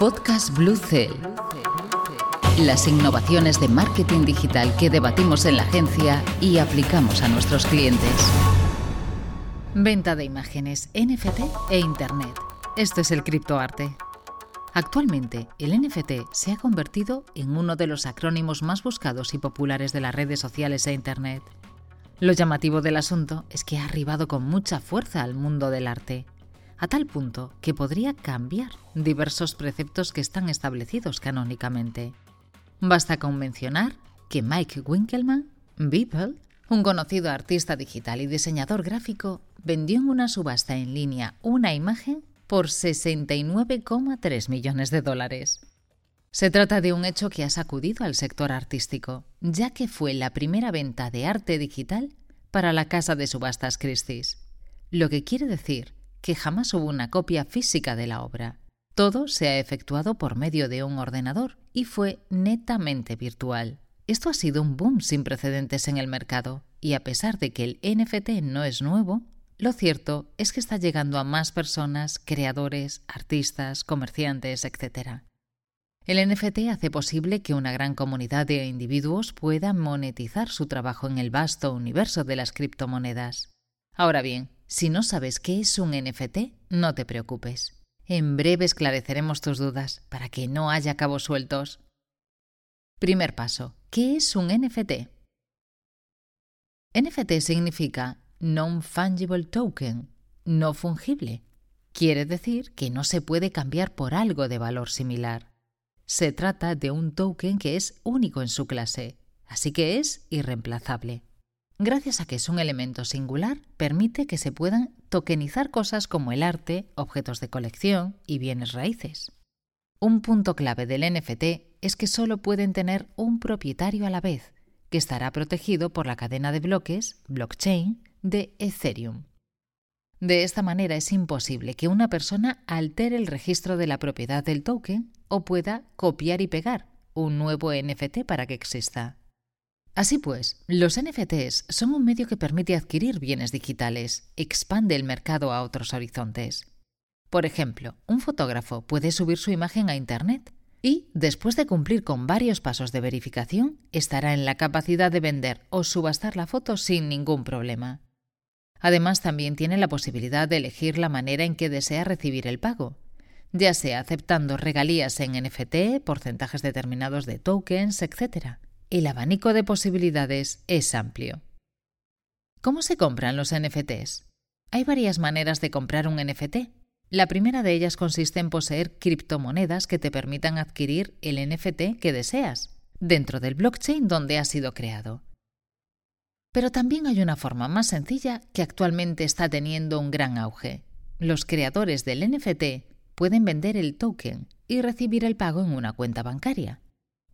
Podcast Blue Cell. Las innovaciones de marketing digital que debatimos en la agencia y aplicamos a nuestros clientes. Venta de imágenes, NFT e Internet. Esto es el criptoarte. Actualmente, el NFT se ha convertido en uno de los acrónimos más buscados y populares de las redes sociales e Internet. Lo llamativo del asunto es que ha arribado con mucha fuerza al mundo del arte a tal punto que podría cambiar diversos preceptos que están establecidos canónicamente. Basta con mencionar que Mike Winkelmann, Beeple, un conocido artista digital y diseñador gráfico, vendió en una subasta en línea una imagen por 69,3 millones de dólares. Se trata de un hecho que ha sacudido al sector artístico, ya que fue la primera venta de arte digital para la casa de subastas Christie's, lo que quiere decir que jamás hubo una copia física de la obra. Todo se ha efectuado por medio de un ordenador y fue netamente virtual. Esto ha sido un boom sin precedentes en el mercado, y a pesar de que el NFT no es nuevo, lo cierto es que está llegando a más personas, creadores, artistas, comerciantes, etc. El NFT hace posible que una gran comunidad de individuos pueda monetizar su trabajo en el vasto universo de las criptomonedas. Ahora bien, si no sabes qué es un NFT, no te preocupes. En breve esclareceremos tus dudas para que no haya cabos sueltos. Primer paso. ¿Qué es un NFT? NFT significa Non-Fungible Token, no fungible. Quiere decir que no se puede cambiar por algo de valor similar. Se trata de un token que es único en su clase, así que es irreemplazable gracias a que es un elemento singular, permite que se puedan tokenizar cosas como el arte, objetos de colección y bienes raíces. Un punto clave del NFT es que solo pueden tener un propietario a la vez, que estará protegido por la cadena de bloques, blockchain, de Ethereum. De esta manera es imposible que una persona altere el registro de la propiedad del token o pueda copiar y pegar un nuevo NFT para que exista. Así pues, los NFTs son un medio que permite adquirir bienes digitales, expande el mercado a otros horizontes. Por ejemplo, un fotógrafo puede subir su imagen a Internet y, después de cumplir con varios pasos de verificación, estará en la capacidad de vender o subastar la foto sin ningún problema. Además, también tiene la posibilidad de elegir la manera en que desea recibir el pago, ya sea aceptando regalías en NFT, porcentajes determinados de tokens, etc el abanico de posibilidades es amplio. ¿Cómo se compran los NFTs? Hay varias maneras de comprar un NFT. La primera de ellas consiste en poseer criptomonedas que te permitan adquirir el NFT que deseas, dentro del blockchain donde ha sido creado. Pero también hay una forma más sencilla que actualmente está teniendo un gran auge. Los creadores del NFT pueden vender el token y recibir el pago en una cuenta bancaria.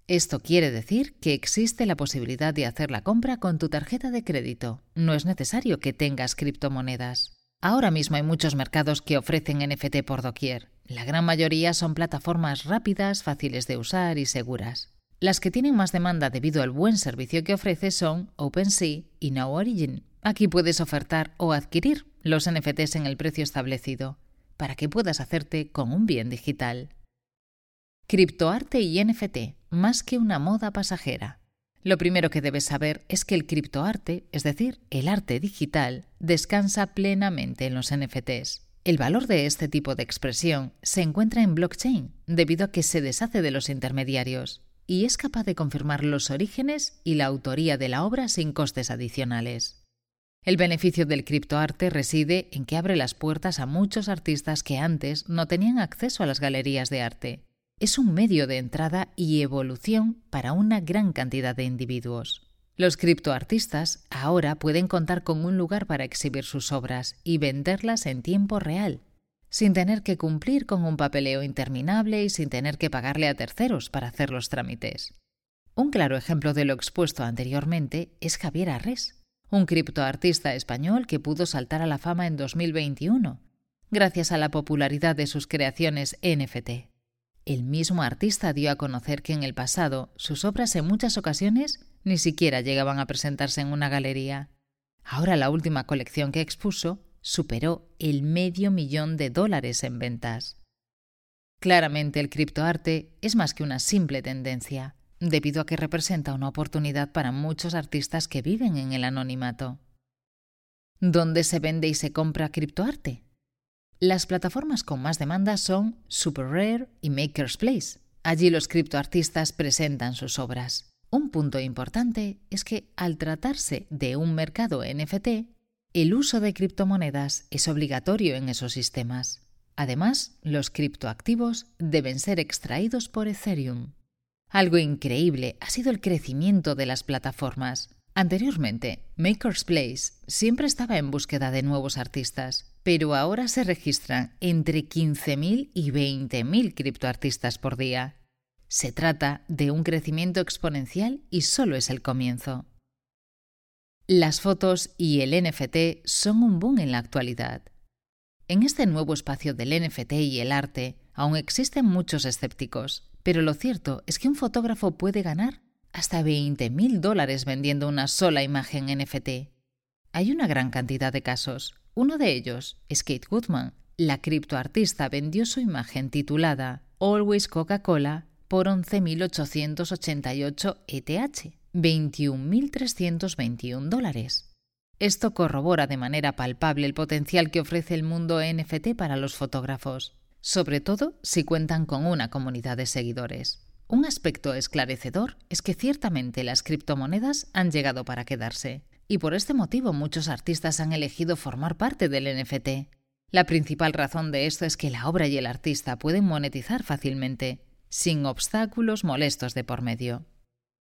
Esto quiere decir que existe la posibilidad de hacer la compra con tu tarjeta de crédito. No es necesario que tengas criptomonedas. Ahora mismo hay muchos mercados que ofrecen NFT por doquier. La gran mayoría son plataformas rápidas, fáciles de usar y seguras. Las que tienen más demanda debido al buen servicio que ofrece son OpenSea y Now Origin. Aquí puedes ofertar o adquirir los NFTs en el precio establecido, para que puedas hacerte con un bien digital. Criptoarte y NFT, más que una moda pasajera. Lo primero que debes saber es que el criptoarte, es decir, el arte digital, descansa plenamente en los NFTs. El valor de este tipo de expresión se encuentra en blockchain, debido a que se deshace de los intermediarios y es capaz de confirmar los orígenes y la autoría de la obra sin costes adicionales. El beneficio del criptoarte reside en que abre las puertas a muchos artistas que antes no tenían acceso a las galerías de arte es un medio de entrada y evolución para una gran cantidad de individuos. Los criptoartistas ahora pueden contar con un lugar para exhibir sus obras y venderlas en tiempo real, sin tener que cumplir con un papeleo interminable y sin tener que pagarle a terceros para hacer los trámites. Un claro ejemplo de lo expuesto anteriormente es Javier Arres, un criptoartista español que pudo saltar a la fama en 2021, gracias a la popularidad de sus creaciones NFT. El mismo artista dio a conocer que en el pasado sus obras en muchas ocasiones ni siquiera llegaban a presentarse en una galería. Ahora la última colección que expuso superó el medio millón de dólares en ventas. Claramente el criptoarte es más que una simple tendencia, debido a que representa una oportunidad para muchos artistas que viven en el anonimato. ¿Dónde se vende y se compra criptoarte? Las plataformas con más demanda son Super Rare y Maker's Place. Allí los criptoartistas presentan sus obras. Un punto importante es que al tratarse de un mercado NFT, el uso de criptomonedas es obligatorio en esos sistemas. Además, los criptoactivos deben ser extraídos por Ethereum. Algo increíble ha sido el crecimiento de las plataformas. Anteriormente, Maker's Place siempre estaba en búsqueda de nuevos artistas, pero ahora se registran entre 15.000 y 20.000 criptoartistas por día. Se trata de un crecimiento exponencial y solo es el comienzo. Las fotos y el NFT son un boom en la actualidad. En este nuevo espacio del NFT y el arte aún existen muchos escépticos, pero lo cierto es que un fotógrafo puede ganar hasta 20.000 dólares vendiendo una sola imagen NFT. Hay una gran cantidad de casos. Uno de ellos es Kate Goodman. La criptoartista vendió su imagen titulada Always Coca-Cola por 11.888 ETH, 21.321 dólares. Esto corrobora de manera palpable el potencial que ofrece el mundo NFT para los fotógrafos, sobre todo si cuentan con una comunidad de seguidores. Un aspecto esclarecedor es que ciertamente las criptomonedas han llegado para quedarse, y por este motivo muchos artistas han elegido formar parte del NFT. La principal razón de esto es que la obra y el artista pueden monetizar fácilmente, sin obstáculos molestos de por medio.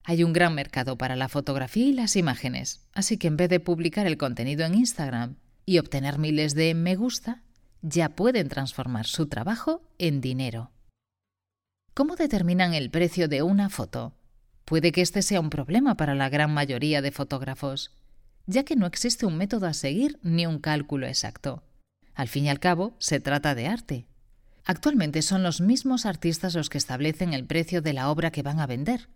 Hay un gran mercado para la fotografía y las imágenes, así que en vez de publicar el contenido en Instagram y obtener miles de me gusta, ya pueden transformar su trabajo en dinero. ¿Cómo determinan el precio de una foto? Puede que este sea un problema para la gran mayoría de fotógrafos, ya que no existe un método a seguir ni un cálculo exacto. Al fin y al cabo, se trata de arte. Actualmente son los mismos artistas los que establecen el precio de la obra que van a vender,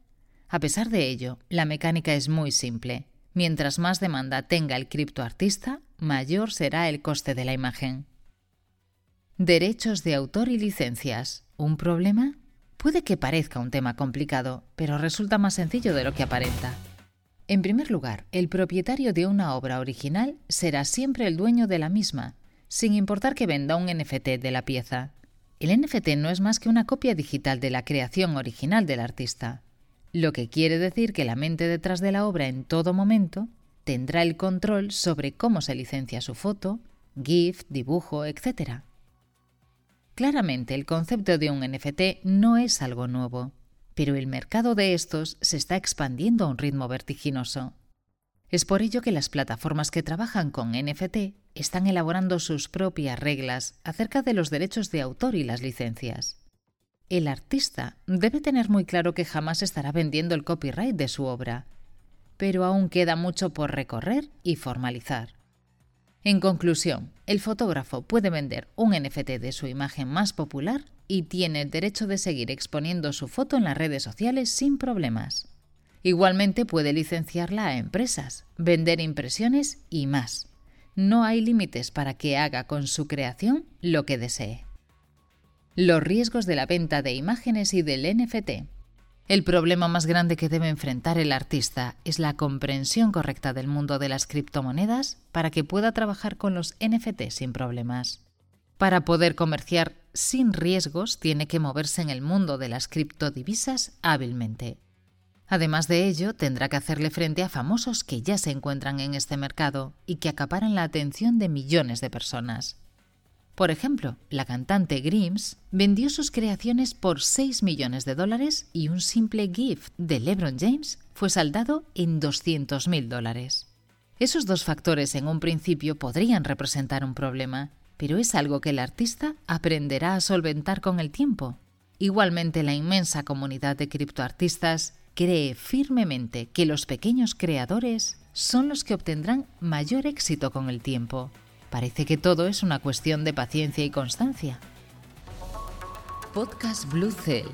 a pesar de ello, la mecánica es muy simple. Mientras más demanda tenga el criptoartista, mayor será el coste de la imagen. Derechos de autor y licencias. ¿Un problema? Puede que parezca un tema complicado, pero resulta más sencillo de lo que aparenta. En primer lugar, el propietario de una obra original será siempre el dueño de la misma, sin importar que venda un NFT de la pieza. El NFT no es más que una copia digital de la creación original del artista lo que quiere decir que la mente detrás de la obra en todo momento tendrá el control sobre cómo se licencia su foto, GIF, dibujo, etc. Claramente el concepto de un NFT no es algo nuevo, pero el mercado de estos se está expandiendo a un ritmo vertiginoso. Es por ello que las plataformas que trabajan con NFT están elaborando sus propias reglas acerca de los derechos de autor y las licencias. El artista debe tener muy claro que jamás estará vendiendo el copyright de su obra, pero aún queda mucho por recorrer y formalizar. En conclusión, el fotógrafo puede vender un NFT de su imagen más popular y tiene el derecho de seguir exponiendo su foto en las redes sociales sin problemas. Igualmente puede licenciarla a empresas, vender impresiones y más. No hay límites para que haga con su creación lo que desee. Los riesgos de la venta de imágenes y del NFT. El problema más grande que debe enfrentar el artista es la comprensión correcta del mundo de las criptomonedas para que pueda trabajar con los NFT sin problemas. Para poder comerciar sin riesgos tiene que moverse en el mundo de las criptodivisas hábilmente. Además de ello, tendrá que hacerle frente a famosos que ya se encuentran en este mercado y que acaparan la atención de millones de personas. Por ejemplo, la cantante Grimes vendió sus creaciones por 6 millones de dólares y un simple GIF de LeBron James fue saldado en 200 mil dólares. Esos dos factores en un principio podrían representar un problema, pero es algo que el artista aprenderá a solventar con el tiempo. Igualmente, la inmensa comunidad de criptoartistas cree firmemente que los pequeños creadores son los que obtendrán mayor éxito con el tiempo. Parece que todo es una cuestión de paciencia y constancia. Podcast Blue Cell.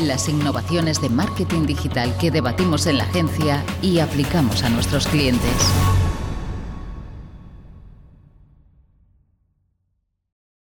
Las innovaciones de marketing digital que debatimos en la agencia y aplicamos a nuestros clientes.